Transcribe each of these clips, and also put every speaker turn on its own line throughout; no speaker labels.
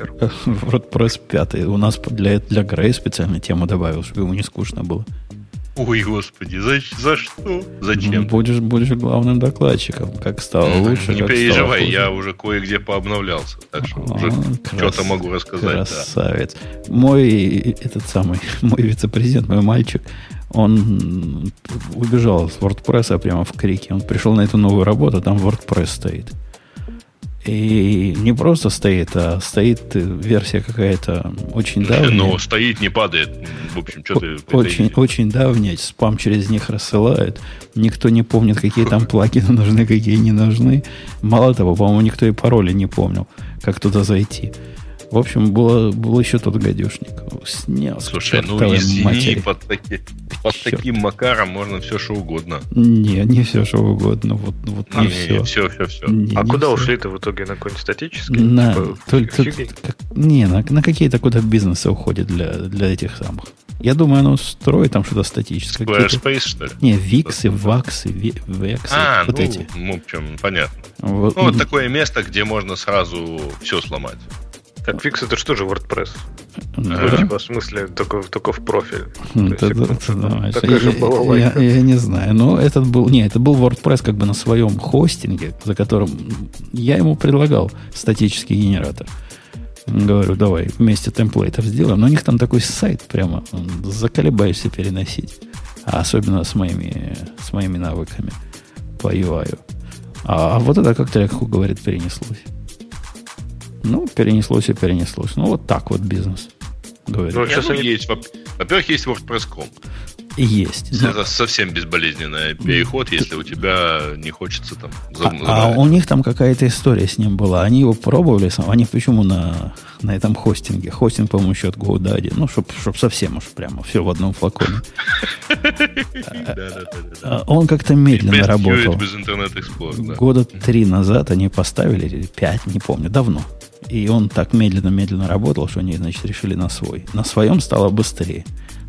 Docker.
WordPress 5. У нас для, для Грея специально тему добавил, чтобы ему не скучно было.
Ой, господи, за, за что? Зачем?
Будешь, будешь главным докладчиком. Как стало лучше,
Не переживай, я уже кое-где пообновлялся. Так что уже что-то могу рассказать.
Красавец. Мой этот самый, мой вице-президент, мой мальчик, он убежал с WordPress прямо в крике. Он пришел на эту новую работу, там WordPress стоит. И не просто стоит, а стоит версия какая-то очень давняя.
Но стоит, не падает. В общем, что ты...
Очень, очень давняя, спам через них рассылают. Никто не помнит, какие там плагины нужны, какие не нужны. Мало того, по-моему, никто и пароли не помнил, как туда зайти. В общем, было, был еще тот гадюшник. Снял
Слушай, ну извини,
матери.
под, таки- под
Черт.
таким макаром можно все что угодно.
Не, не все, что угодно. Вот, вот не, все.
все, все, все.
Не,
А
не
куда ушли-то в итоге? На какой-нибудь статический?
На,
Типа,
только- как- не, на, на какие-то куда бизнесы уходят для, для этих самых. Я думаю, оно строит там что-то статическое.
Squarespace, что ли?
Не, виксы, ваксы, вексы,
А,
вот
ну,
эти.
ну, в общем, понятно.
Вот,
Ну, вот такое место, где можно сразу все сломать.
Так, Fix это что же WordPress?
да.
Ну, типа, в смысле, только, только в профиль.
Ну,
То есть,
это- это давай.
такая же
Я- я, я не знаю. Но этот был. Не, это был WordPress как бы на своем хостинге, за которым я ему предлагал статический генератор. Говорю, давай вместе темплейтов сделаем. Но у них там такой сайт прямо заколебаешься переносить. А особенно с моими, с моими навыками по UI. А, а вот это как-то легко, говорит, перенеслось. Ну, перенеслось и перенеслось. Ну, вот так вот бизнес. Говорит.
Ну, сейчас они-
есть, во- во-первых, есть WordPress.com.
И есть.
Это совсем безболезненный переход, если у тебя не хочется там
А,
зам-
а
забрать.
у них там какая-то история с ним была. Они его пробовали, они почему на, на этом хостинге? Хостинг, по-моему, от GoDaddy. Ну, чтобы чтоб совсем уж прямо все в одном флаконе. А Он как-то медленно работал. Года три назад они поставили, или пять, не помню, давно. И он так медленно-медленно работал, что они, значит, решили на свой. На своем стало быстрее,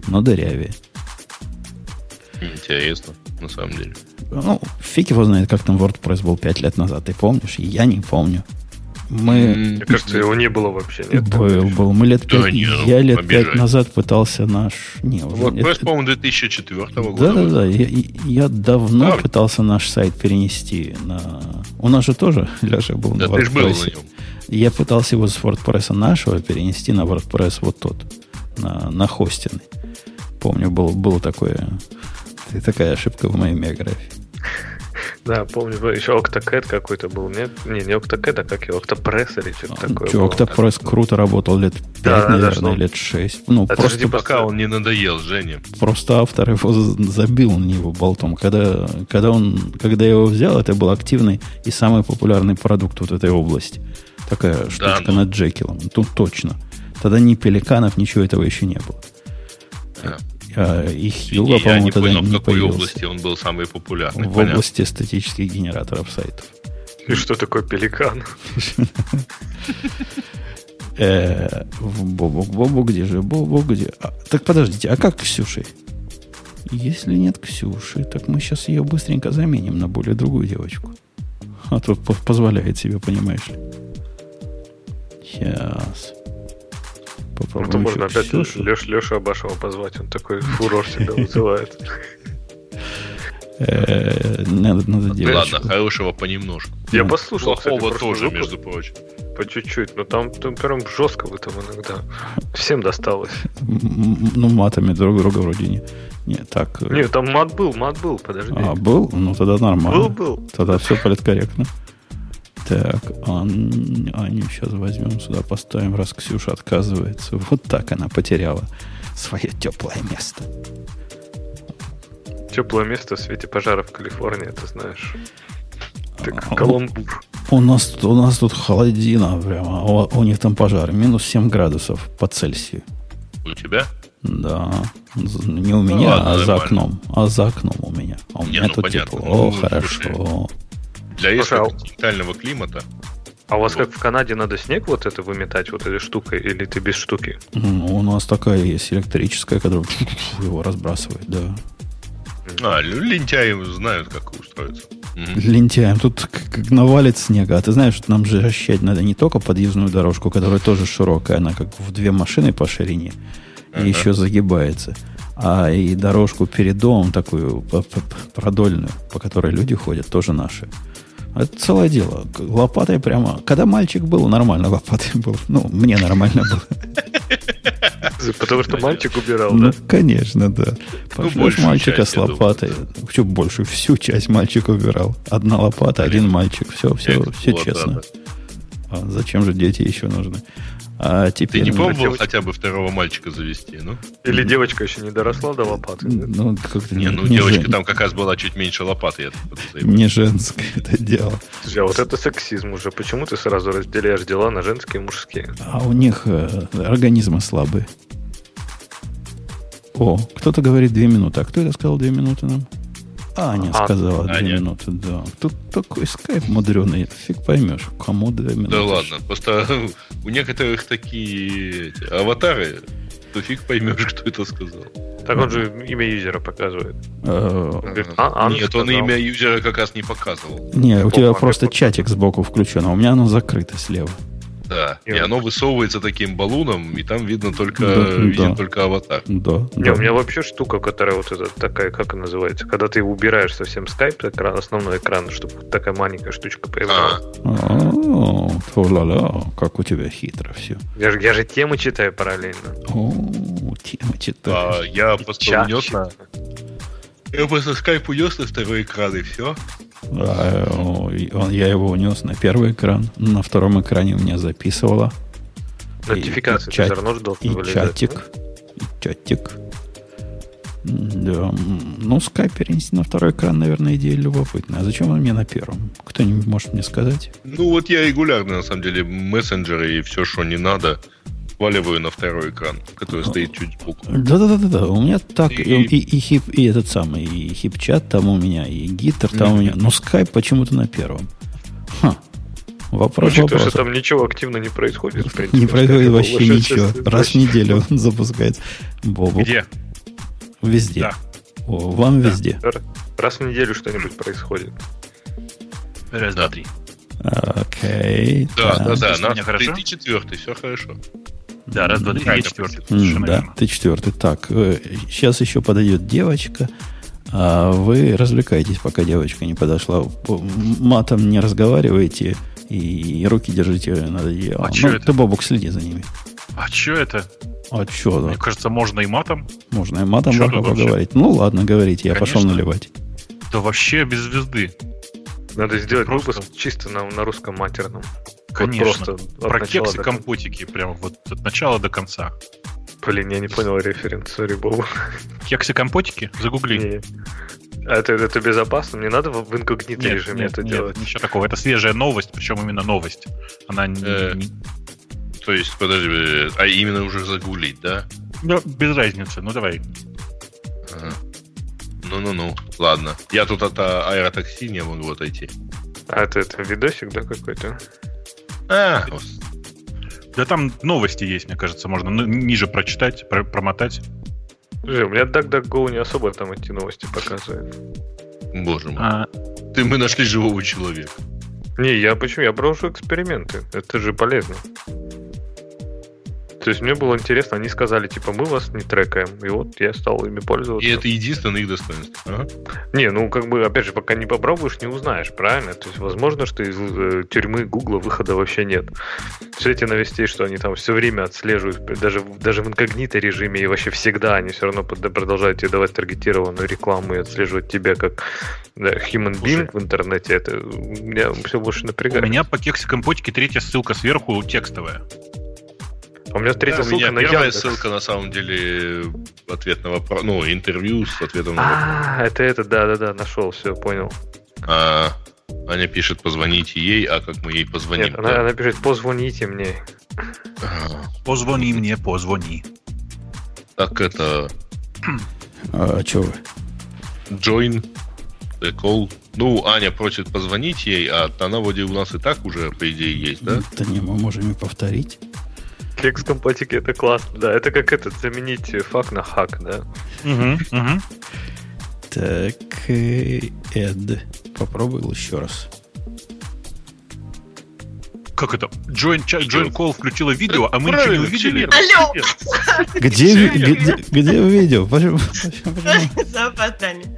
но дырявее.
Интересно, на самом деле.
Ну, фиг его знает, как там WordPress был пять лет назад. Ты помнишь? Я не помню. Мы...
Мне кажется, его не было вообще. Нет,
Был, был. Мы лет
Да
пять,
не, ну,
я лет
обижай.
пять назад пытался наш... Не, уже,
WordPress,
это-
по-моему, 2004 года.
да, да,
вышел.
да. Я, я давно
Да.
пытался наш сайт перенести на... У нас же тоже, Леша, был
Да
на
ты ж был на
WordPress.
нем.
Я пытался его с WordPress нашего перенести на WordPress вот тот, на, на хостинг. Помню, был, было такое... Такая ошибка в моей биографии.
Да, помню, еще OctoCAD какой-то был, нет? Не, не OctoCAD, а как его, OctoPress или что-то такое
Че. OctoPress круто работал лет 5,
Да, да, да,
наверное,
что-
лет 6. Ну,
Это
просто
же типа
Пока он не надоел, Женя.
Просто автор его забил на него болтом. Когда, когда, он, когда я его взял, это был активный и самый популярный продукт вот этой области. Такая штучка
ну.
над Джекилом. Тут точно. Тогда ни пеликанов, ничего этого еще не было. А, и Хьюга,
я
по-моему,
не понял, в какой
появился.
области он был самый популярный.
В
Понятно.
области статических генераторов сайтов.
И что такое пеликан?
Э, в Бобу, Бобу, где же Бобу, где? А, так подождите, а как Ксюши? Если нет Ксюши, так мы сейчас ее быстренько заменим на более другую девочку. А по- позволяет себе, понимаешь ли. Сейчас.
Ну,
Попробуем
то можно опять
Ксюшу.
Леш, Лешу Абашева позвать, он такой фурор всегда вызывает.
Э, Надо, надо
Ну
девочку.
ладно, хорошего понемножку.
Я послушал,
Плохого тоже,
выпуск
между прочим.
по чуть-чуть, но там, там прям жестко вы там иногда. Всем досталось.
Ну, матами друг друга вроде не. Не, так. э,
Не, там мат был, мат был, подожди.
А, был? Ну, тогда нормально.
был, был.
Тогда все политкорректно. Так, Ан- Аню сейчас возьмем сюда, поставим, раз Ксюша отказывается. Вот так она потеряла свое теплое место.
Теплое место в свете пожара в Калифорнии, ты знаешь. Ты
А,
каламбур.
У нас, тут- у нас тут холодина прямо, у, у них там пожар. Минус 7 градусов по Цельсию.
У тебя?
Да. Не у меня,
ладно,
а за
нормально.
окном. А за окном у меня. А у
Не,
меня
ну,
тут
понятно.
тепло.
Ну,
О, хорошо.
слушай. Для
Слушай, а-
континентального климата
А у вас
Вот.
как в Канаде надо снег вот это выметать вот этой штукой, или ты без штуки?
Ну, у нас такая есть электрическая, которая его разбрасывает, да.
А, лентяи знают, как устроиться.
Лентяем. Тут как, навалит снега. А ты знаешь, что нам же расчищать надо не только подъездную дорожку, которая тоже широкая, она как в две машины по ширине,
Ага.
и еще загибается, а и дорожку перед домом такую продольную, по которой люди ходят, тоже наши. Это целое дело. Лопатой прямо... Когда мальчик был, нормально лопатой был. Ну, мне нормально было.
Потому что мальчик убирал,
Ну,
да?
конечно, да. Пошлешь мальчика с лопатой. Что больше? Всю часть мальчик убирал. Одна лопата, один мальчик. Все, все, все честно. А зачем же дети еще нужны? А
Ты
теперь...
не
ну,
пробовал
девочка.
хотя бы второго мальчика завести, ну?
Или девочка еще не доросла до лопаты. да?
Ну, как-то
Не,
не,
ну
не
девочка
жен-
там как раз была чуть меньше лопаты, я
не женское это дело.
Слушай, а вот это сексизм уже. Почему ты сразу разделяешь дела на женские и мужские?
А у них э, организмы слабые. О, кто-то говорит две минуты. А кто это сказал две минуты нам? Аня
А,
сказала две
Аня.
минуты, да. Тут такой скайп мудреный, фиг поймешь, кому две минуты.
Да ладно, просто у некоторых такие эти, аватары, то фиг поймешь, кто это сказал.
Так он же имя юзера показывает.
Э,
а,
Нет, он имя юзера как раз не показывал.
Не, у тебя просто чатик сбоку включен, а у меня оно закрыто слева.
Да.
И
И
он-
оно высовывается таким баллоном, и там видно только,
Да,
виден
да.
только аватар.
Да,
Не,
да.
у меня вообще штука, которая вот эта такая, как она называется, когда ты убираешь совсем скайп, экран, основной экран, чтобы такая маленькая штучка
А,
появлялась.
О, как у тебя хитро все.
Я, же, я же темы читаю параллельно.
О, тема
а
читаешь.
я просто
читаю.
на... Я просто скайп унес на второй экран, и все.
А, и он- я его унес на первый экран, на втором экране у меня записывало. И-
Нотификации
и чат-
все равно
И
вылезать,
чатик.
да?
И чатик. Да. Ну, скайп перенести на второй экран, наверное, идея любопытная. А зачем он мне на первом? Кто-нибудь может мне сказать?
Ну вот я регулярно, на самом деле, мессенджеры и все, что не надо, сваливаю на второй экран, который стоит чуть сбоку.
Да-да-да-да, у меня так, и,
И-
и, хип, и этот самый, и хип-чат там у меня, и гитар там у меня, но скайп почему-то на первом. Ха. Вопрос
что
вопрос.
там ничего активно не происходит, в принципе.
Не происходит
скайп
вообще ничего. Раз в неделю он запускается. Бобу.
Где?
Везде.
Да.
О, вам везде.
Раз в неделю что-нибудь происходит.
Раз,
Да.
два, три.
Окей.
Да, да, да.
Меня
ты, ты четвертый, все хорошо.
Да, раз, два, три, я четвертый. Совершенно
Да,
верно.
ты четвертый. Так, сейчас еще подойдет девочка. А вы развлекаетесь, пока девочка не подошла. Матом не разговаривайте и руки держите над одеялом.
А
Ну,
это?
ты, Бобук, следи за ними.
А что это?
А что,
Мне кажется, можно и матом.
можно и матом
чё вообще?
поговорить. Ну, ладно, говорите, я пошел
Конечно.
наливать.
Да вообще без звезды.
Надо сделать
Просто-
выпуск чисто на, на русском матерном. Вот
Конечно.
просто от
Про
начала
кексы,
до
компотики, прям вот от начала до конца.
Блин, я не понял референс, сори.
Кексы, компотики? Загугли.
Не. А это, это безопасно? Не надо в инкогнито
Нет,
режиме
нет,
это
нет,
делать?
ничего такого. Это свежая новость, причем именно новость. Она не-
Э.
не-
То есть, подожди, э, а именно уже загуглить, да?
Да, без разницы. Ну давай.
Ага. Ну-ну-ну, ладно. Я тут от а, аэротакси не могу отойти.
А это, это видосик, да, какой-то?
А,
Да там новости есть, мне кажется, можно ниже прочитать, про- промотать.
Слушай, у меня DuckDuckGo не особо там эти новости показывает.
боже мой.
А,
Ты, мы нашли живого человека.
Не, я почему? Я брошу эксперименты. Это же полезно. То есть мне было интересно, они сказали, типа, мы вас не трекаем. И вот я стал ими пользоваться.
И это единственное их достоинство. Ага.
Не, ну как бы, опять же, пока не попробуешь, не узнаешь, правильно? То есть, возможно, что из э, тюрьмы Гугла выхода вообще нет. Все эти новостей, что они там все время отслеживают, даже, даже в инкогнито режиме, и вообще всегда они все равно под- продолжают тебе давать таргетированную рекламу и отслеживать тебя как да, human being
Слушай.
в интернете. Это меня все больше
у
напрягает.
меня по кексы, компотики третья ссылка сверху текстовая.
А у меня третья
Да, у
ссылка
меня
на
первая
Яндекс.
ссылка, на самом деле, ответ на вопрос, ну, интервью с ответом на вопрос.
А, это это, да-да-да, нашел, все, понял.
А, Аня пишет, позвоните ей, а как мы ей позвоним?
Нет, она, она пишет, позвоните мне.
А,
Позвони мне, позвони.
Так это
А что вы?
join the call. Ну, Аня просит позвонить ей, а она вроде у нас и так уже, по идее, есть, да?
Да не, мы можем и повторить.
Кекс компотики, это классно. Да, это как этот, заменить фак на хак, да?
Мгм, мгм.
Так, э, Эд. попробовал еще раз.
Как это? Join, join call включила видео, а мы ничего не увидели.
Алло!
Где,
Где
где, видео?
За опоздание.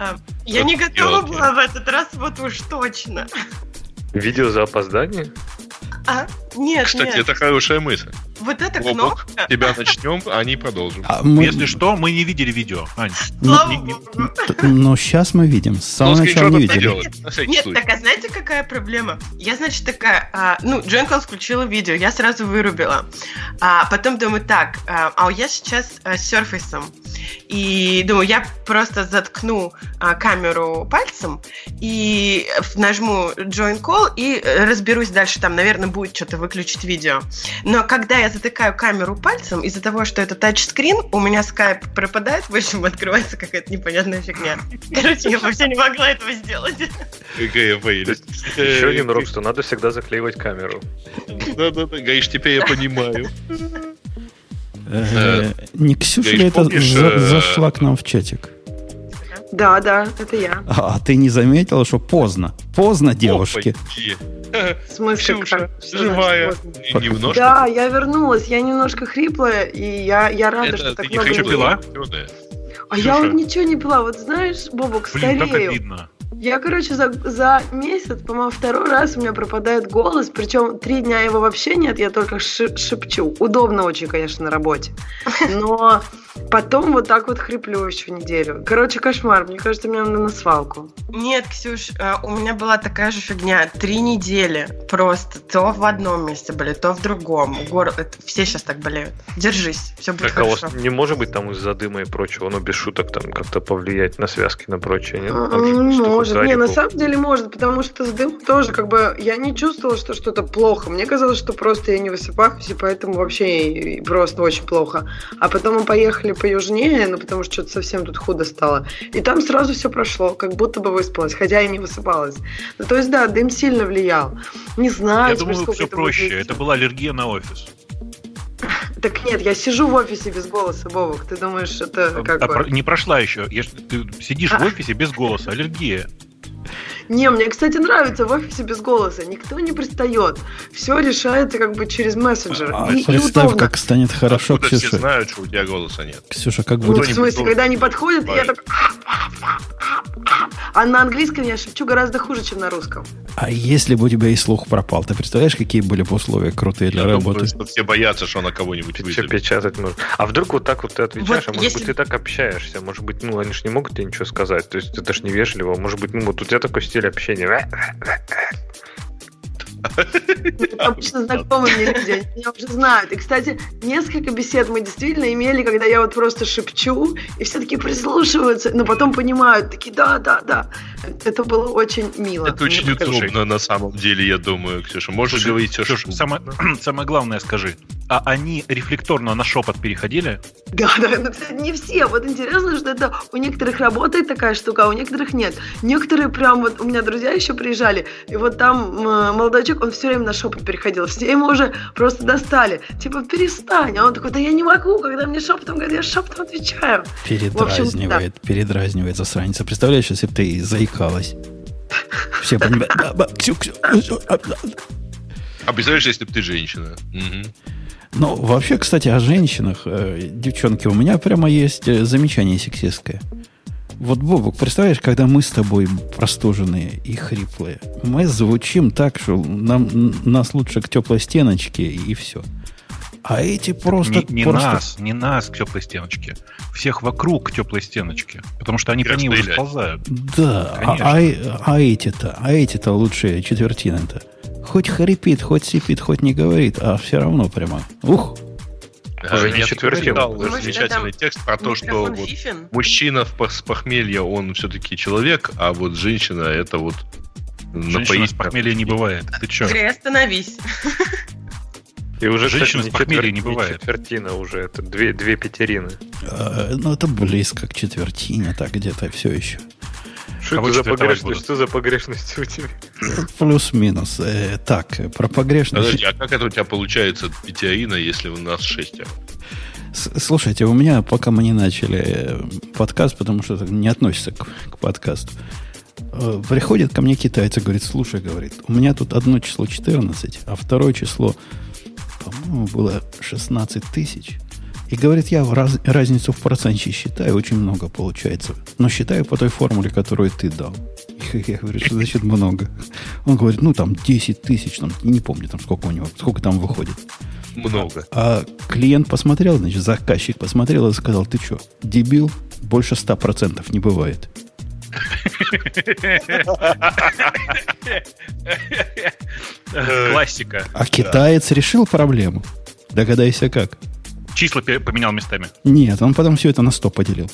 А, Я не готова была в этот раз, вот уж точно.
Видео за опоздание?
А? Нет,
Кстати,
нет.
это хорошая мысль.
Вот эта
Бобок,
кнопка.
тебя начнем, а они продолжим.
А мы-
Если что, мы не видели видео. Ань,
Слава
не- не-
богу.
т- Но сейчас мы видим. С самого
Ну,
начала не видели.
делать,
Нет,
случай.
так а знаете, какая проблема? Я, значит, такая, а, ну, Дженкл включила видео, я сразу вырубила. А потом думаю, так, а, а я сейчас а, с Surface. И думаю, я просто заткну а, камеру пальцем и нажму Join Call и э, разберусь дальше. Там, наверное, будет что-то выключить видео. Но когда я затыкаю камеру пальцем, из-за того, что это тачскрин, у меня скайп пропадает, в общем, открывается какая-то непонятная фигня. Короче, я вообще не могла этого сделать.
Эгея Вейль.
Еще один урок, что надо всегда заклеивать камеру.
Да-да-да, Гаиш, теперь я понимаю.
Э, Не Ксюша это
э,
зашла к нам в чатик?
Да, да, это я.
А, а ты не заметила, что поздно? Поздно, девушки.
В смысле,
Ксюша, живая. Немножко.
Да, я вернулась, я немножко хриплая, и я, я рада,
Это
что
ты
так
не
много
хочу
людей.
пила?
А я
Ксюша.
вот ничего не пила. Вот знаешь, Бобок,
Блин, как
старею.
обидно.
Я, короче, за, за месяц, по-моему, второй раз у меня пропадает голос, причем три дня его вообще нет, я только ши- шепчу. Удобно очень, конечно, на работе. Но потом вот так вот хриплю еще неделю. Короче, кошмар. Мне кажется, мне надо на свалку.
Нет, Ксюш, э, у меня была такая же фигня. Три недели просто. То в одном месте были, то в другом. Горло. это- Все сейчас так болеют. Держись, все будет
Так а у вас
хорошо.
не может быть там из-за дыма и прочего, ну без шуток там как-то повлиять на связки, на прочее, нет?
Может, не, на самом деле может, потому что с дымом тоже как бы я не чувствовала, что что-то плохо. Мне казалось, что просто я не высыпаюсь, и поэтому вообще просто очень плохо. А потом мы поехали поюжнее, ну потому что что-то совсем тут худо стало. И там сразу все прошло, как будто бы выспалась, хотя и не высыпалась. Ну, то есть, да, дым сильно влиял. Не знаю,
Я думаю, все
это
проще. Это была аллергия на офис.
Так нет, я сижу в офисе без голоса, Бобок. Ты думаешь, это как
А
бы...
не прошла еще. Я Ты сидишь в
А.
офисе без голоса. Аллергия.
Не, мне, кстати, нравится в офисе без голоса. Никто не пристает. Все решается как бы через мессенджер.
А
и, и
представь,
удобно.
как станет хорошо,
Откуда все
Ксюша.
знают, что у тебя голоса нет?
Ксюша, как
Ну, в
будет...
не
смысле,
должен.
когда они подходят, я
Правильно.
так... А на английском я шепчу гораздо хуже, чем на русском.
А если бы у тебя и слух пропал, ты представляешь, какие были бы условия крутые для
Я
работы?
думаю, что все боятся, что она кого-нибудь вызовет.
печатать можно. А вдруг вот так вот ты отвечаешь,
Вот
а может
если-
быть ты так общаешься, может быть, ну они же не могут тебе ничего сказать, то есть это ж невежливо, может быть, ну вот у тебя такой стиль общения.
Обычно знакомые люди, они меня уже знают. И, кстати, несколько бесед мы действительно имели, когда я вот просто шепчу, и все таки прислушиваются, но потом понимают, такие, да, да, да. Это было очень мило.
Это очень
покажи.
удобно на самом деле, я думаю, Ксюша. Можешь говорить все,
Ксюш,
что
самое, самое главное скажи. А они рефлекторно на шепот переходили?
Да, да, но, кстати, не все. Вот интересно, что это у некоторых работает такая штука, а у некоторых нет. Некоторые прям вот, у меня друзья еще приезжали, и вот там молодой человек, он все время на шепот переходил. Все ему уже просто достали. Типа, перестань. А он такой, да я не могу, когда мне шепотом говорят, я шепотом отвечаю.
Передразнивает, передразнивает засранец. Представляешь, если бы ты заикалась? Все понимают. «Да, да, а, да».
А представляешь, если бы ты женщина?
Ну, вообще, кстати, о женщинах. Э, Девчонки, у меня прямо есть э, замечание сексистское. Вот, Бобок, представляешь, когда мы с тобой простуженные и хриплые, мы звучим так, что нам, нас лучше к теплой стеночке и все. А эти просто...
не не
просто-
нас, не нас к теплой стеночке. Всех вокруг к теплой стеночке. Потому что они по ней уже сползают.
Да, а, а- а эти-то, а эти-то лучшие четвертины-то. Хоть хрипит, хоть сипит, хоть не говорит, а все равно прямо. Ух,
Уже не
я читал
Может,
замечательный текст про то, что вот мужчина с похмелья, он все-таки человек, а вот женщина это вот
Женщина с похмелья не бывает. Ты че?
Андрей, остановись.
И уже,
Женщина с похмелья не бывает.
четвертина уже, это две, две пятерины.
э, ну это близко к четвертине, так где-то все еще.
Что
Кого
это за погрешность?
будут?
Что за погрешность у тебя?
Плюс-минус. Э, так, про погрешность.
Подожди, а как это у тебя получается пятерина, если у нас шестеро?
Слушайте, у меня, пока мы не начали э, подкаст, потому что это не относится к, к подкасту, Э, Приходит ко мне китайец и говорит, слушай, говорит, у меня тут одно число 14, а второе число, по-моему, было 16 тысяч. И говорит, я раз- разницу в проценте считаю, очень много получается. Но считаю по той формуле, которую ты дал. Я говорю, что значит много? Он говорит, ну там 10 тысяч, там, не помню там сколько у него, сколько там выходит.
Много.
А клиент посмотрел, значит, заказчик посмотрел и сказал, ты что, дебил? Больше 100% не бывает.
Классика.
А китаец решил проблему. Догадайся как.
Числа поменял местами.
Нет, он потом все это на 100 поделил.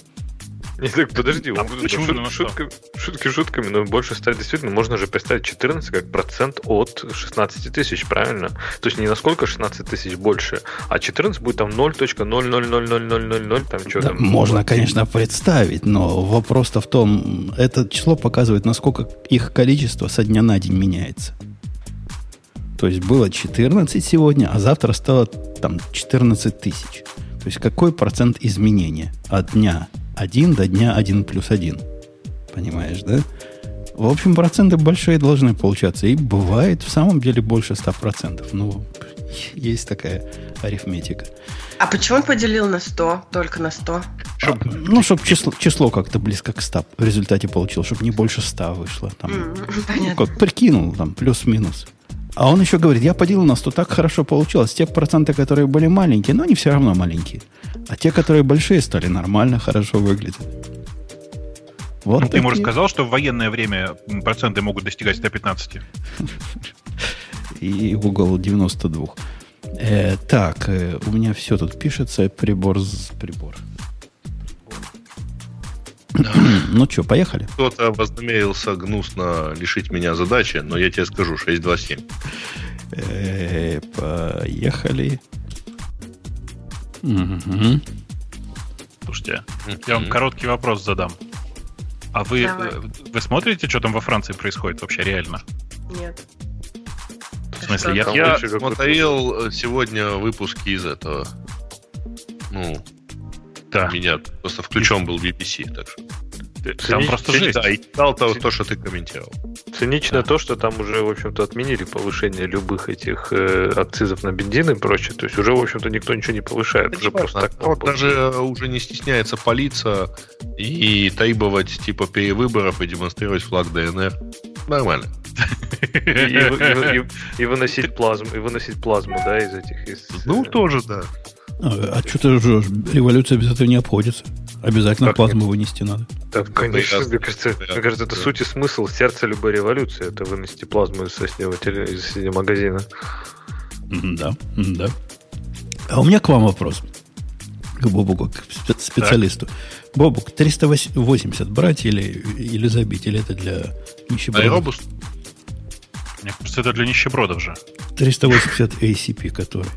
Не, так подожди,
А
он-
почему
шут- шутка- шутки шутками, но больше стать действительно можно же представить 14 как процент от 16 тысяч, правильно? То есть не насколько 16 тысяч больше, а 14 будет там 0.0000000, там что
Да,
там.
можно, конечно, представить, но вопрос-то в том, это число показывает, насколько их количество со дня на день меняется. То есть было 14 сегодня, а завтра стало там 14 тысяч. То есть какой процент изменения от дня 1 до дня 1 плюс 1? Понимаешь, да? В общем, проценты большие должны получаться. И бывает в самом деле больше 100%. Ну, есть такая арифметика.
А почему он поделил на 100, только на 100?
А, ну, чтобы число, число как-то близко к 100 в результате получил, чтобы не больше 100 вышло. Там,
М,
ну,
Понятно.
как прикинул, там, плюс-минус. А он еще говорит, я поделил на 100, так хорошо получилось. Те проценты, которые были маленькие, но они все равно маленькие. А те, которые большие, стали нормально, хорошо выглядеть. Вот
Ну, ты ему рассказал, что в военное время проценты могут достигать 115.
И угол 92. Э, так, э, у меня все тут пишется. Прибор, с- ну что, поехали?
Кто-то вознамерился гнусно лишить меня задачи, но я тебе скажу, 627.
Э, поехали. Мгм.
Слушайте, я вам короткий вопрос задам. А вы,
Давай.
э, вы смотрите, что там во Франции происходит вообще реально?
Нет.
В смысле, я,
Я смотрел сегодня выпуски из этого. Ну,
да,
меня просто включен был BBC, так что.
там просто жесть.
Да, и читал то, то, что ты комментировал.
Цинично то, что там уже, в общем-то, отменили повышение любых этих э, акцизов на бензин и прочее. То есть уже, в общем-то, никто ничего не повышает. Уже просто так.
Вот даже э, уже не стесняется палиться и требовать типа перевыборов и демонстрировать флаг ДНР. Нормально.
И, и- и- и выносить плазму, и выносить плазму, да, из этих. Из,
Ну,
э,
тоже, да.
А, что ты жжешь? Революция без этого не обходится. Обязательно
Как
плазму вынести надо.
Да, конечно,
ясно.
мне кажется,
Ясно,
мне кажется, это
да.
суть и смысл сердца любой революции. Это вынести плазму из соседнего, из соседнего магазина.
Да, да. А у меня к вам вопрос. К Бобуку, к спе- специалисту. Бобук, 380 брать или, или забить? Или это для нищебродов?
Аэробус?
Мне кажется, это для нищебродов же.
380 ACP, который.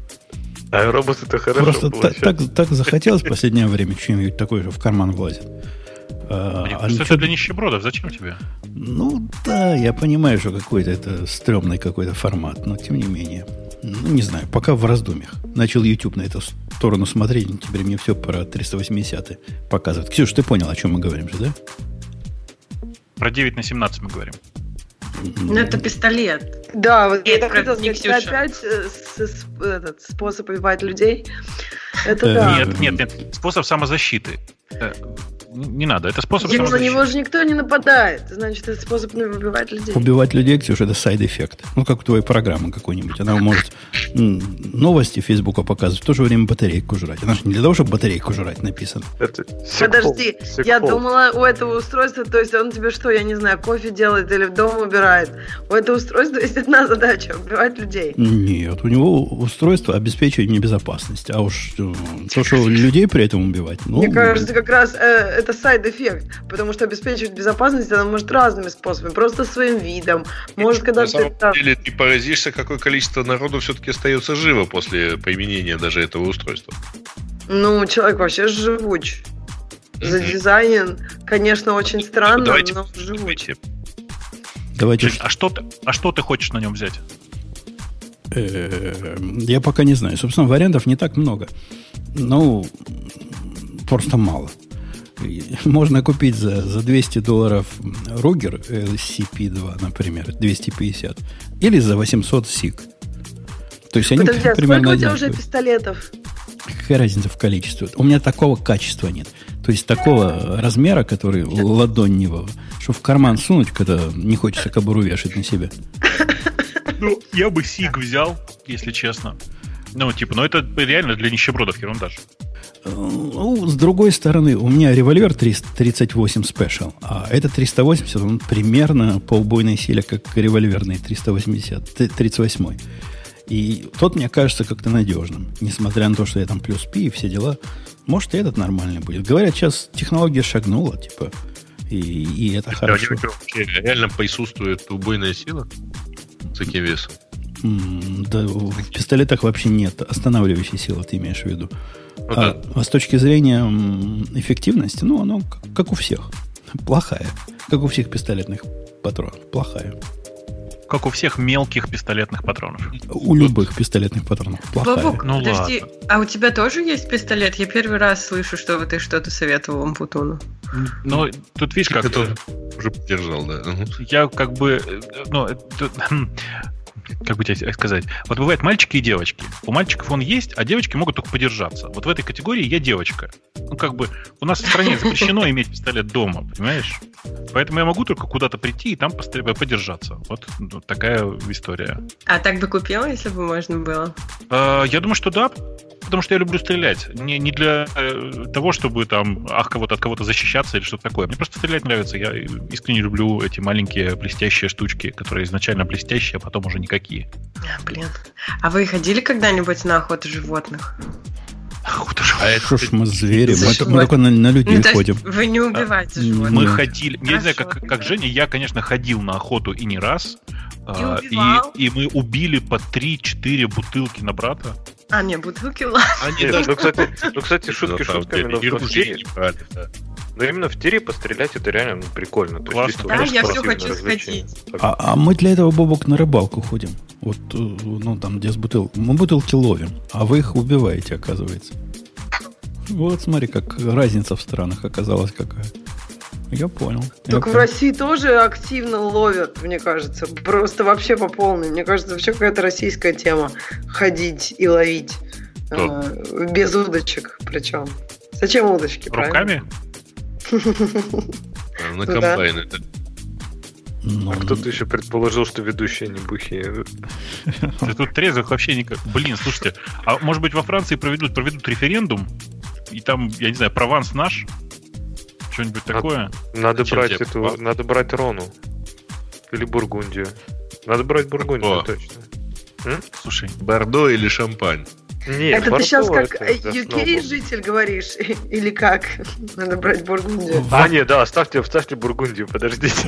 А робот это хорошо
Просто та-
получается.
так, так захотелось в последнее время что-нибудь такое же в карман влазит. А,
Мне
а
это для нищебродов. Зачем тебе?
Ну да, я понимаю, что какой-то это стрёмный какой-то формат, но тем не менее. Ну, не знаю, пока в раздумьях. Начал YouTube на эту сторону смотреть, теперь мне все про 380 показывает. Ксюш, ты понял, о чем мы говорим же, да?
Про 9 на 17 мы говорим.
Ну, это пистолет.
Да, вот я хотела сказать, опять э, с- с- этот способ убивать людей. Это
Э,
да.
Нет, нет, нет. Способ самозащиты. Не надо, это способ
Ему на
самозащиты.
него же никто не нападает. Значит, это способ убивать людей.
Убивать людей, Ксюш, это side effect. Ну, как у твоей программы какой-нибудь. Она может новости Фейсбука показывать, в то же время батарейку жрать. Она же не для того, чтобы батарейку жрать написано.
Это
Подожди, я думала, у этого устройства, то есть он тебе что, я не знаю, кофе делает или в дом убирает. У этого устройства есть одна задача – убивать людей.
Нет, у него устройство обеспечивает мне безопасность. А уж э, то, что людей при этом убивать, ну...
Мне кажется, как раз э, это side effect, потому что обеспечивать безопасность она может разными способами, просто своим видом. Может, когда
На
ты
самом
там-
деле ты поразишься, какое количество народу все-таки остается живо после применения даже этого устройства.
Ну, человек вообще живуч. Задизайнен, конечно, очень странно,
Давайте
но живуч.
давайте.
Жень, А что, ты, а что ты хочешь на нем взять?
Э, Я пока не знаю. Собственно, вариантов не так много. Ну, просто мало. Можно купить за, за 200 долларов Ругер LCP2, например, 250, или за 800 SIG. То есть они
Подожди, а
примерно
сколько у тебя уже пистолетов?
Какая разница в количестве? У меня такого качества нет. То есть такого размера, который ладоннего, что в карман сунуть, когда не хочется кобуру вешать на себя.
Ну, я бы СИГ взял, если честно. Ну, типа, ну это реально для нищебродов ерунда же.
Ну, с другой стороны, у меня револьвер 338 Special, а этот 380, он примерно по убойной силе, как револьверный 380, т- 38. И тот мне кажется как-то надежным, несмотря на то, что я там плюс пи и все дела. Может, и этот нормальный будет. Говорят, сейчас технология шагнула, типа, и, и это хорошо.
Вообще реально присутствует убойная сила с таким весом.
Да, в пистолетах вообще нет останавливающей силы, ты имеешь в виду.
Ну
а,
да.
а с точки зрения эффективности, ну, оно как, как у всех. Плохая. Как у всех пистолетных патронов. Плохая.
Как у всех мелких пистолетных патронов.
У любых пистолетных патронов. Плохая.
Бабук,
Ну
подожди,
ладно.
а у тебя тоже есть пистолет? Я первый раз слышу, что ты что-то советовал Ампутону.
Но тут видишь, как...
Это уже поддержал, да.
Я как бы, э, ну, тут, как бы тебе сказать, вот бывают мальчики и девочки. У мальчиков он есть, а девочки могут только подержаться. Вот в этой категории я девочка. Ну, как бы, у нас в стране запрещено иметь пистолет дома, понимаешь? Поэтому я могу только куда-то прийти и там подержаться. Вот ну, такая история.
А так бы купила, если бы можно было?
А, Я думаю, что да, потому что я люблю стрелять. Не, не для э, того, чтобы там ах, кого-то от кого-то защищаться или что-то такое. Мне просто стрелять нравится. Я искренне люблю эти маленькие блестящие штучки, которые изначально блестящие, а потом уже никакие.
А, блин. А вы ходили когда-нибудь на охоту животных?
Охота же.
А это
Что ж мы звери? Мы, мы только на, на людей
Ну, то есть
ходим.
вы не убиваете
А,
животных?
Мы ходили, я не знаю,
Хорошо,
как, как. Женя, я, конечно, ходил на охоту и не раз. а,
убивал?
и, и мы убили по 3-4 бутылки на брата.
А, не, бутылки, ладно.
Они
Нет, ну, кстати, ну, кстати, шутки шутками, но
и
в но именно в тире пострелять это реально ну, прикольно. То
Классно.
есть,
Да, я
спортивное
хочу.
Так.
А, а мы для этого, Бобок, на рыбалку ходим. Вот, э, ну, там, где с бутылкой. Мы бутылки ловим, а вы их убиваете, оказывается. Вот, смотри, как разница в странах оказалась какая. Я понял. Я
Только в
понял.
России тоже активно ловят, мне кажется. Просто вообще по полной. Мне кажется, вообще какая-то российская тема. Ходить и ловить. Э, без удочек причем. Зачем удочки, правильно?
Руками?
А, На
Ну да.
комбайн это.
Ну,
А кто-то еще предположил, что ведущие не бухие.
Тут трезвых вообще никак. Блин, слушайте, а может быть во Франции проведут, проведут референдум, и там, я не знаю, прованс наш? Что-нибудь такое?
Надо брать
тебе
эту, надо брать Рону. Или Бургундию. Надо брать Бургундию,
О.
точно.
Слушай,
Бордо или шампань?
Нет,
Это ты сейчас как
это
э,
основа.
UK житель говоришь? Или как? Надо брать Бургундию.
А, нет, да, оставьте, оставьте Бургундию, подождите.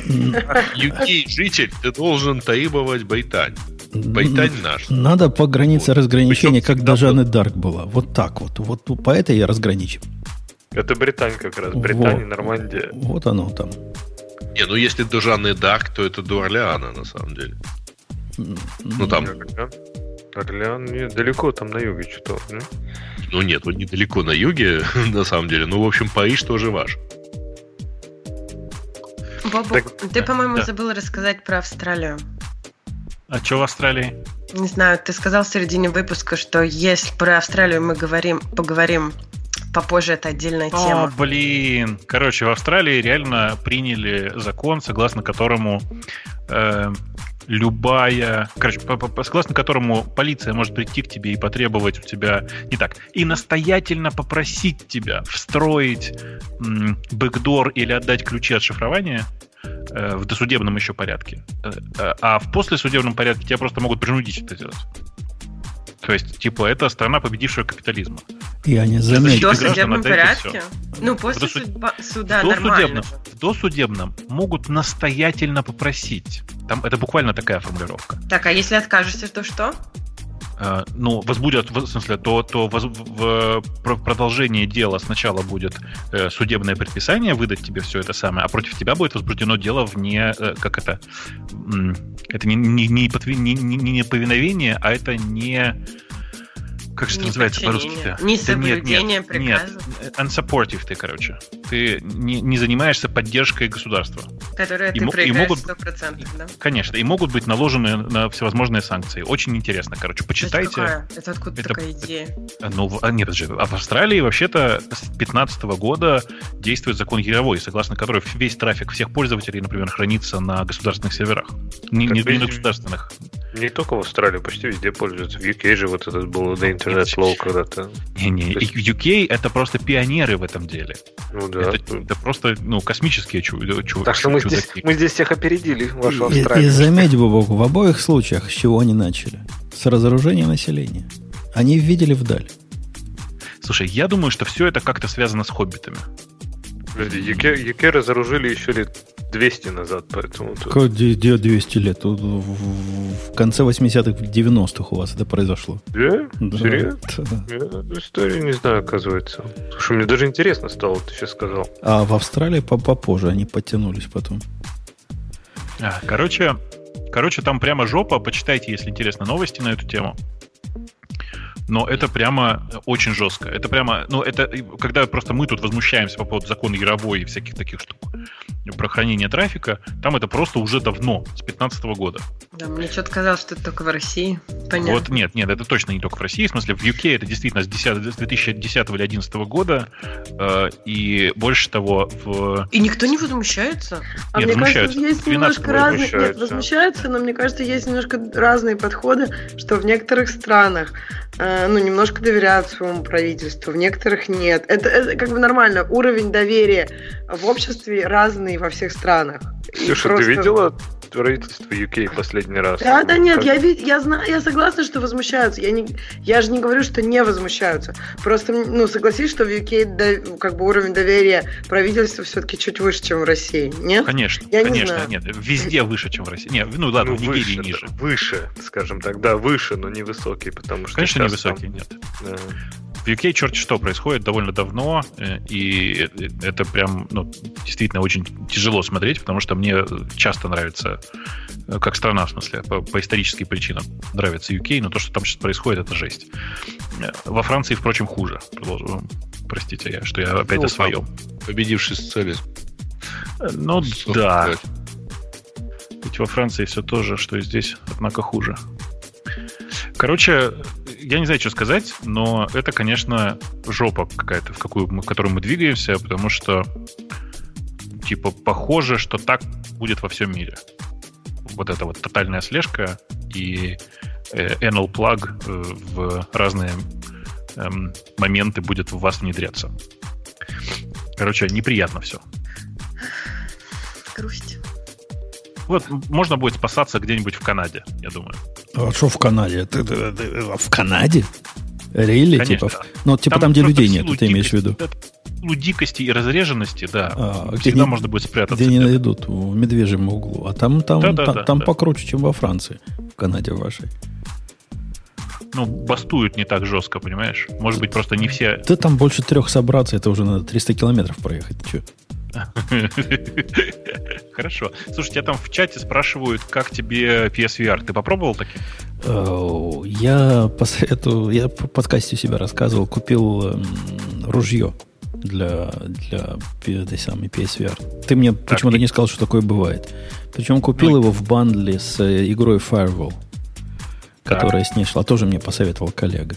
UK житель, ты должен требовать Британь. Британь наш.
Надо по границе
Вот.
разграничения,
Причем
как до
всегда
Жанны Дарк была. Вот так вот. Вот по этой я разграничим.
Это Британь как раз. Британия,
Во.
Нормандия.
Вот оно там.
Не, ну если до Жанны Дарк, то это до Орлеана, на самом деле. Ну там,
Орлеан? Нет, далеко, там на юге что-то. м?
ну нет, он недалеко на юге, на самом деле. Ну, в общем, Париж тоже ваш.
Бобу,
Так,
ты, по-моему,
да.
забыл рассказать про Австралию.
а что в Австралии?
Не знаю, ты сказал в середине выпуска, что если про Австралию мы говорим, поговорим попозже, это отдельная
О,
тема.
блин. Короче, в Австралии реально приняли закон, согласно которому э, любая... Короче, по- по- согласно которому полиция может прийти к тебе и потребовать у тебя... Не так. И настоятельно попросить тебя встроить бэкдор или отдать ключи от шифрования э, в досудебном еще порядке. Э, А в послесудебном порядке тебя просто могут принудить это делать. То есть, типа, это страна победившего капитализма.
И они
В
заметили.
Защита
досудебном порядке? Ну, после судьба- суда
в,
нормально.
досудебном, в досудебном могут настоятельно попросить. Там это буквально такая формулировка.
Так, а если откажешься, то что?
Э, ну, возбудят, в смысле, то, то воз- в про- продолжении дела сначала будет э, судебное предписание выдать тебе все это самое, а против тебя будет возбуждено дело вне, э, как это, это не, не, не, не, не- не неповиновение, а это не, Как же это называется по-русски?
Несоблюдение да нет,
приказа. Нет, unsupportive ты, короче. Ты не, не занимаешься поддержкой государства.
Которые и, ты и могут, 100%, да?
Конечно, и могут быть наложены на всевозможные санкции. Очень интересно, короче. Почитайте.
Это, это откуда это, такая идея?
Ну, а, нет, подожди. А в Австралии вообще-то с 2015 года действует закон Яровой, согласно которому весь трафик всех пользователей, например, хранится на государственных серверах. Не, не, не на государственных.
Не только в Австралии, почти везде пользуются. В UK же вот этот был The Internet Law когда-то.
Не-не, есть... UK это просто пионеры в этом деле.
Ну да.
Это, это просто ну, космические чудаки. Чу-
так что мы здесь, мы здесь всех опередили, вашу Австралию.
И, и заметь, Бубок, в обоих случаях с чего они начали? С разоружения населения. Они видели вдаль.
Слушай, я думаю, что все это как-то связано с хоббитами.
Подожди, UK, UK разоружили еще лет 200 назад, поэтому...
Где 200 лет? В конце 80-х, 90-х у вас это произошло.
Да? да. Серьезно? Да. Я историю не знаю, оказывается. Слушай, мне даже интересно стало, ты сейчас сказал.
А в Австралии попозже они подтянулись потом.
А, короче, короче, там прямо жопа. Почитайте, если интересно, новости на эту тему но это прямо очень жестко. Это прямо, ну, это, когда просто мы тут возмущаемся по поводу закона Яровой и всяких таких штук про хранение трафика, там это просто уже давно, с 2015 года.
Да, мне что-то казалось, что это только в России. Понятно.
Вот, нет, нет, это точно не только в России. В смысле, в UK это действительно с, 10, с 2010 или 2011 года. Э, и больше того, в...
И никто не возмущается?
А нет, мне кажется, есть немножко разные... Нет, возмущаются, но мне кажется, есть немножко разные подходы, что в некоторых странах Э, ну, немножко доверяют своему правительству, в некоторых нет. Это, это как бы нормально. Уровень доверия в обществе разный во всех странах.
Слушай, просто... ты видела правительство UK последний раз?
Да, да, нет, я, вид, я знаю, я согласна, что возмущаются. Я, не, я же не говорю, что не возмущаются. Просто, ну, согласись, что в UK да, как бы уровень доверия правительства все-таки чуть выше, чем в России, нет?
Конечно, я конечно, не знаю. нет, везде выше, чем в России. Нет, ну ладно, ну, в Нигерии
выше,
ниже.
Выше, скажем так, да, выше, но не высокий, потому что...
Конечно, не высокий, там... нет. Да. В UK черт что происходит довольно давно, э, и это прям, ну, действительно очень тяжело смотреть, потому что мне часто нравится, э, как страна, в смысле, по, по историческим причинам нравится UK, но то, что там сейчас происходит, это жесть. Э, во Франции, впрочем, хуже. Продолжу. Простите, я, что я опять ну, о своем.
Победивший социализм.
Ну, Что да. Сказать? Ведь во Франции все то же, что и здесь, однако хуже. Короче, я не знаю, что сказать, но это, конечно, жопа какая-то, в, какую в которую мы двигаемся, потому что, типа, похоже, что так будет во всем мире. Вот эта вот тотальная слежка и э, anal plug э, в разные э, моменты будет в вас внедряться. Короче, неприятно все.
Грусть.
Вот можно будет спасаться где-нибудь в Канаде, я думаю.
А что в Канаде? Ты, ты, ты, в Канаде? Рили, типа? Ну, типа там, там где людей нет, ты имеешь в виду?
Ну, дикости и разреженности, да. А, всегда не, можно будет спрятаться.
Где не найдут, в медвежьем углу. А там, там, да, да, там, да, там да. покруче, чем во Франции, в Канаде вашей.
Ну, бастуют не так жестко, понимаешь? Может быть, просто не все...
Да там больше трех собраться, это уже надо 300 километров проехать. Че?
Хорошо. Слушай, тебя там в чате спрашивают, как тебе PSVR. Ты попробовал таким?
Я по совету, я по подкасте у себя рассказывал, купил эм, ружье для, для этой самой PSVR. Ты мне почему-то не сказал, что такое бывает. Причем купил ну, его в бандле с э, игрой Firewall, которая с ней шла. Тоже мне посоветовал коллега.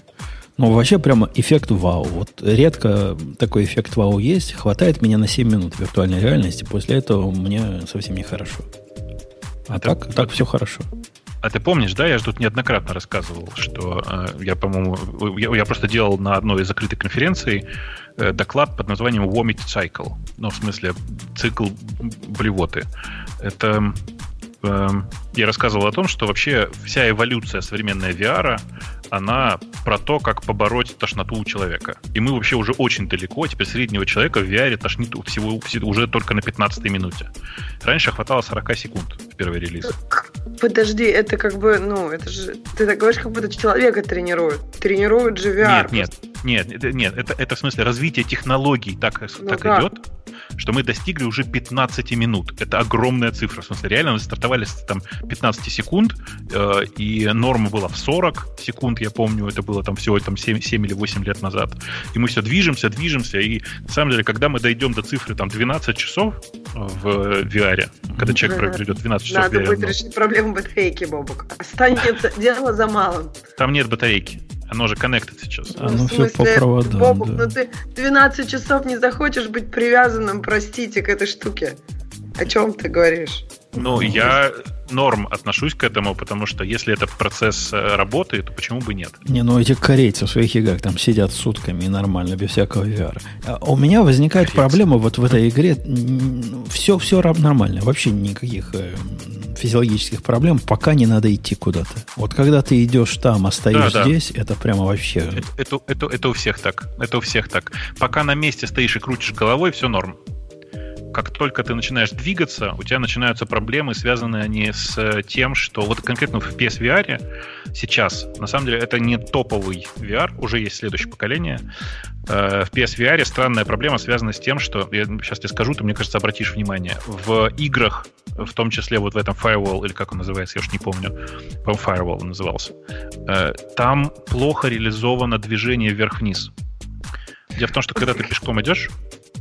Ну, вообще прямо эффект вау. Вот редко такой эффект вау есть. Хватает меня на 7 минут виртуальной реальности. После этого мне совсем нехорошо. А, а так, ты, так все хорошо.
А ты помнишь, да, я же тут неоднократно рассказывал, что э, я, по-моему, я, я просто делал на одной из закрытой конференций э, доклад под названием Vomit Cycle. Ну, в смысле, цикл блевоты. Это я рассказывал о том, что вообще вся эволюция современной VR, она про то, как побороть тошноту у человека. И мы вообще уже очень далеко. Теперь среднего человека в VR тошнит всего, уже только на 15 минуте. Раньше хватало 40 секунд в первый релиз.
Подожди, это как бы, ну, это же, ты так говоришь, как будто человека тренируют. Тренируют же VR.
Нет, нет, нет, нет, это, это в смысле развитие технологий так, ну так да. идет, что мы достигли уже 15 минут. Это огромная цифра. В смысле, реально мы стартовали с там 15 секунд, э, и норма была в 40 секунд, я помню, это было там всего там 7, 7 или 8 лет назад. И мы все движемся, движемся, и на самом деле, когда мы дойдем до цифры там 12 часов в VR, когда человек проведет 12 часов
Надо
в VR,
будет
ну,
решить проблему батарейки, Бобок. Останется дело за малым.
там нет батарейки. Оно же connected сейчас.
Оно
Ну, в
все по
смысле,
проводам,
Бобок,
да.
ну ты 12 часов не захочешь быть привязанным, простите, к этой штуке. О чем ты говоришь?
Ну, я норм отношусь к этому, потому что если этот процесс э, работает, то почему бы нет?
Не, ну эти корейцы в своих играх там сидят сутками и нормально, без всякого VR. А у меня возникает
Корейцы.
проблема вот в этой игре. Все, все нормально. Вообще никаких э, физиологических проблем, пока не надо идти куда-то. Вот когда ты идешь там, а стоишь
Да, да.
здесь, это прямо вообще...
Это, это, это, это у всех так. Это у всех так. Пока на месте стоишь и крутишь головой, все норм. Как только ты начинаешь двигаться, у тебя начинаются проблемы, связанные они с э, тем, что вот конкретно в PSVR сейчас, на самом деле, это не топовый VR, уже есть следующее поколение. Э, В PSVR странная проблема связана с тем, что, я сейчас тебе скажу, ты, мне кажется, обратишь внимание, в играх, в том числе вот в этом Firewall, или как он называется, я уж не помню, по-моему, Firewall он назывался, э, там плохо реализовано движение вверх-вниз. Дело в том, что когда ты пешком идешь,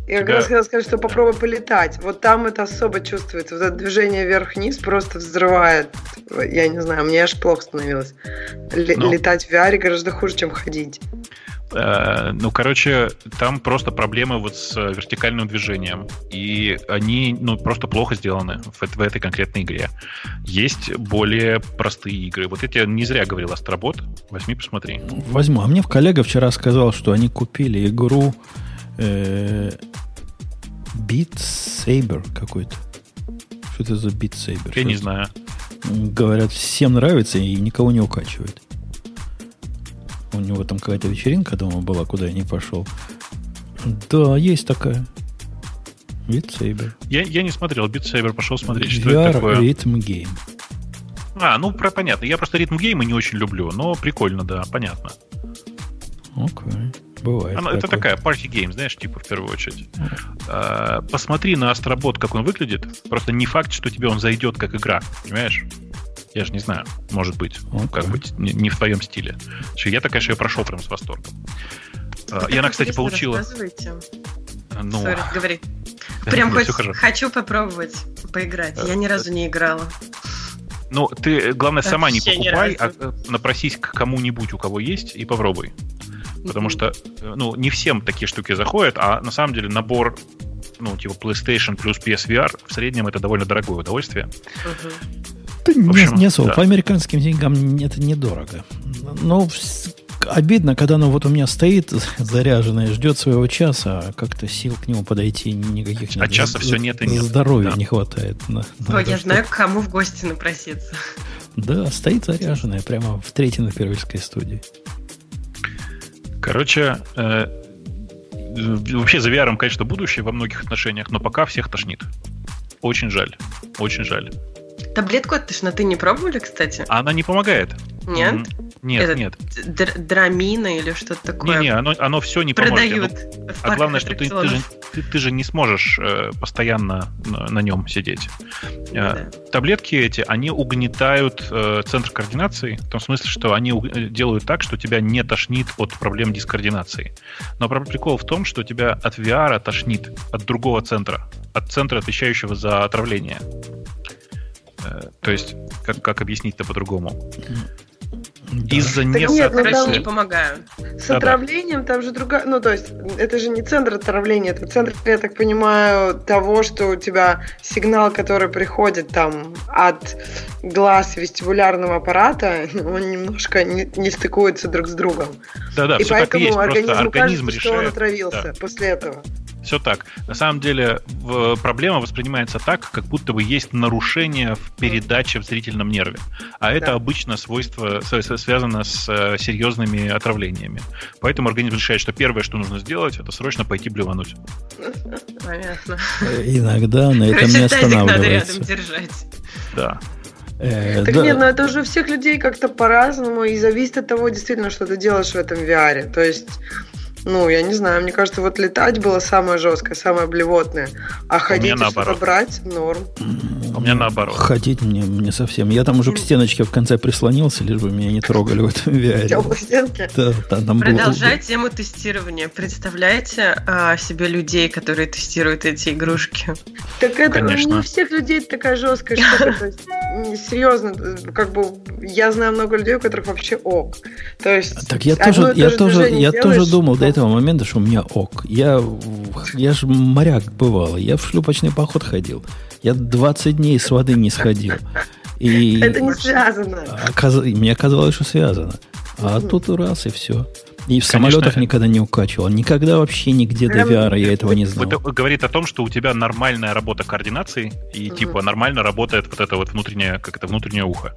Я как раз хотела сказать, что попробуй полетать. Вот там это особо чувствуется. Вот это движение вверх-вниз просто взрывает. Я не знаю, мне аж плохо становилось. Ле-
Ну.
Летать в VR гораздо хуже, чем ходить.
Э, ну, короче, там просто проблемы вот с э, вертикальным движением. И они, ну, просто плохо сделаны в, в этой конкретной игре. Есть более простые игры. Вот эти не зря говорил Астробот. Возьми, посмотри.
Возьму. А мне в коллега вчера сказал, что они купили игру Beat Saber какой-то. Что это за Beat Saber?
Я не знаю.
Говорят, всем нравится и никого не укачивает. У него там какая-то вечеринка дома была, куда я не пошел. Да, есть такая. Saber.
Я, я не смотрел. Saber пошел смотреть, что
VR
это такое.
Rhythm Game.
А, ну, про, понятно. Я просто ритм геймы не очень люблю, но прикольно, да, понятно.
Окей. Бывает.
Она- это такая party game, знаешь, типа, в первую очередь. А, посмотри на Астробот, как он выглядит. Просто не факт, что тебе он зайдет как игра, понимаешь? Я же не знаю, может быть.
Окей.
Как быть, не, не в твоем стиле. Я-то, конечно, ее прошел прям с восторгом. А, и она, кстати, получила... Ну,
Сори, говори.
да,
Прям хоть хочу попробовать поиграть. Я ни разу не играла.
Ну, ты, э, главное, сама не
Вообще ни
покупай, а
разу.
э, напросись к кому-нибудь, у кого есть, и попробуй. Потому что, э, ну, не всем такие штуки заходят, а на самом деле набор, ну, типа PlayStation плюс PSVR в среднем это довольно дорогое удовольствие.
Да не,
общем,
не особо.
да.
По американским деньгам это недорого. Но вс- обидно, когда оно вот у меня стоит заряженное, ждет своего часа, а как-то сил к нему подойти никаких
А часа всё нет и нет.
Здоровья
Да.
не хватает. на- на
Ой, я
что-
знаю, к кому в гости напроситься.
Да, стоит заряженная прямо в третьей на первильской студии.
Короче, э, вообще за VR, конечно, будущее во многих отношениях, но пока всех тошнит. Очень жаль. Очень жаль.
Таблетку от тошноты не пробовали, кстати?
А она не помогает.
Нет?
М, Нет,
Это
нет.
Др- Драмина или что-то такое
Не-не, оно, оно все не поможет.
продают
Оно-
в
А
парках
главное, что ты, ты, же, ты, ты же не сможешь э, постоянно на, на нем сидеть. Э,
Да.
Таблетки эти, они угнетают э, центр координации, в том смысле, что они уг- э, делают так, что тебя не тошнит от проблем дискоординации. Но прикол в том, что тебя от VR тошнит от другого центра, от центра, отвечающего за отравление. Э, то есть, как, как объяснить-то по-другому?
Да.
Из-за
Так нет, ну там-
не
несоответствия...
помогают.
С
Да-да.
отравлением там же другая... Ну, то есть, это же не центр отравления, это центр, я так понимаю, того, что у тебя сигнал, который приходит там от глаз вестибулярного аппарата, он немножко не, не стыкуется друг с другом.
Да-да,
и
все так и
поэтому
есть, просто
организму
организм
кажется, что он
решает...
отравился
да.
после этого.
Все так. На самом деле в- проблема воспринимается так, как будто бы есть нарушение в передаче в зрительном нерве. А это
Да.
обычно свойство связано с э, серьезными отравлениями. Поэтому организм решает, что первое, что нужно сделать, это срочно пойти блевануть.
Понятно.
Иногда на этом не
тазик надо
останавливается.
рядом держать.
Да.
Э,
Так
да.
нет, ну это уже у всех людей как-то по-разному и зависит от того, действительно, что ты делаешь в этом VR. То есть Ну, я не знаю, мне кажется, вот летать было самое жесткое, самое блевотное. А ходить и что-то
наоборот.
брать – норм.
У меня наоборот.
Ходить мне, мне совсем. Я там уже к стеночке в конце прислонился, лишь бы меня не трогали в этом VR.
Стенки.
Да, да, там было-
Продолжая тему тестирования. Представляете а, себе людей, которые тестируют эти игрушки?
Так это
Конечно.
не у всех людей такая жесткая штука. Серьезно, как бы я знаю много людей, у которых вообще ок. То есть
Так я тоже, я
же
тоже, я тоже думал до
ну,
этого момента, что у меня ок. Я, я же моряк бывал, я в шлюпочный поход ходил. Я 20 дней с воды не сходил. И
Это не связано.
оказ- мне казалось, что связано. А тут раз и все. И в
Конечно.
самолетах никогда не укачивал. Никогда вообще нигде до VR я этого не знал.
Это говорит о том, что у тебя нормальная работа координации, и
Мгм.
типа нормально работает вот это вот внутреннее, как это, внутреннее ухо.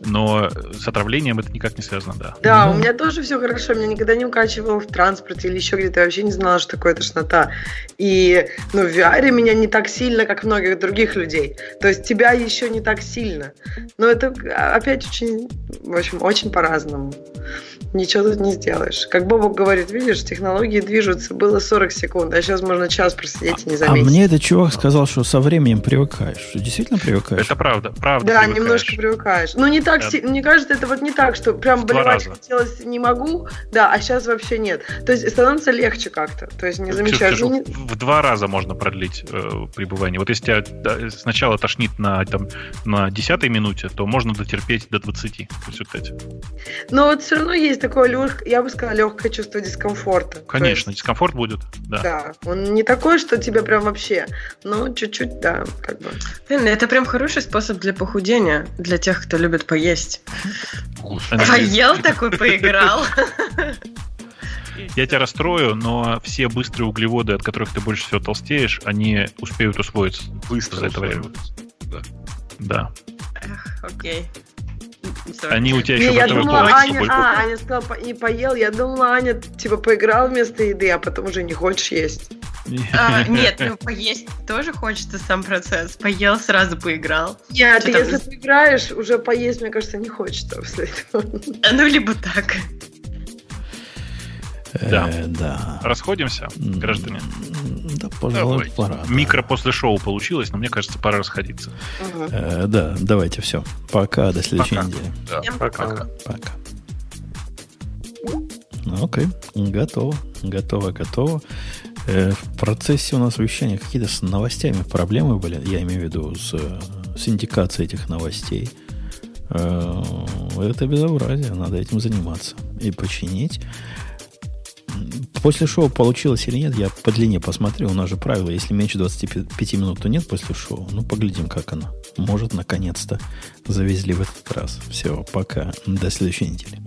Но с отравлением это никак не связано, да.
Да,
Ну.
у меня тоже все хорошо. Меня никогда не укачивало в транспорте или еще где-то. Я вообще не знала, что такое тошнота. И ну, в VR меня не так сильно, как многих других людей. То есть тебя еще не так сильно. Но это а, опять очень, в общем, очень по-разному. Ничего тут не сделаешь. Как Бобок говорит, видишь, технологии движутся. Было 40 секунд, а сейчас можно час просидеть и не
А
заметить.
мне этот чувак сказал, что со временем привыкаешь. Что действительно привыкаешь?
Это правда, правда.
Да,
привыкаешь.
немножко привыкаешь. Ну, не так
Да.
сильно. Мне кажется, это вот не так, что прям болевать хотелось не могу, да, а сейчас вообще нет. То есть становится легче как-то. То есть не замечаешь.
скажу,
Ну, не-
в два раза можно продлить э, пребывание. Вот если тебя да, сначала тошнит на, там, на 10 минуте, то можно дотерпеть до 20 в результате.
Но вот все равно есть такое, лег- я бы сказала, легкое чувство дискомфорта.
Конечно,
есть,
дискомфорт будет, да.
Да, он не такой, что тебе прям вообще, но чуть-чуть, да, как бы.
Блин, Это прям хороший способ для похудения, для тех, кто любит поесть. Поел такой, поиграл.
Я тебя расстрою, но все быстрые углеводы, от которых ты больше всего толстеешь, они успеют усвоиться
Быстро
за это время.
усваивается.
Да.
Эх, Окей.
Они у тебя
Не,
еще
я
готовят
думала,
полностью
Аня, а, Аня сказала, по- не поел. Я думала, Аня, типа, поиграл вместо еды, а потом уже не хочешь есть.
А, нет, ну поесть тоже хочется сам процесс. Поел, сразу поиграл.
Нет,
там?
если поиграешь, уже поесть, мне кажется, не хочется после этого.
А, Ну, либо так.
Да.
Э, да.
Расходимся, граждане.
Да, пожалуй, пора. да.
Микро после шоу получилось, но мне кажется, пора расходиться.
Мгм.
Э, да, давайте все. Пока, до следующей
Пока.
недели.
Да.
Всем
Пока.
Пока. Ну, окей, готово, готово, готово. Э, в процессе у нас вещания какие-то с новостями проблемы были, я имею в виду с, э, с индикацией этих новостей. Э, это безобразие, надо этим заниматься и починить. После шоу получилось или нет, я по длине посмотрю. У нас же правило, если меньше 25 минут, то нет после шоу. Ну, поглядим, как оно. Может, наконец-то завезли в этот раз. Все, пока. До следующей недели.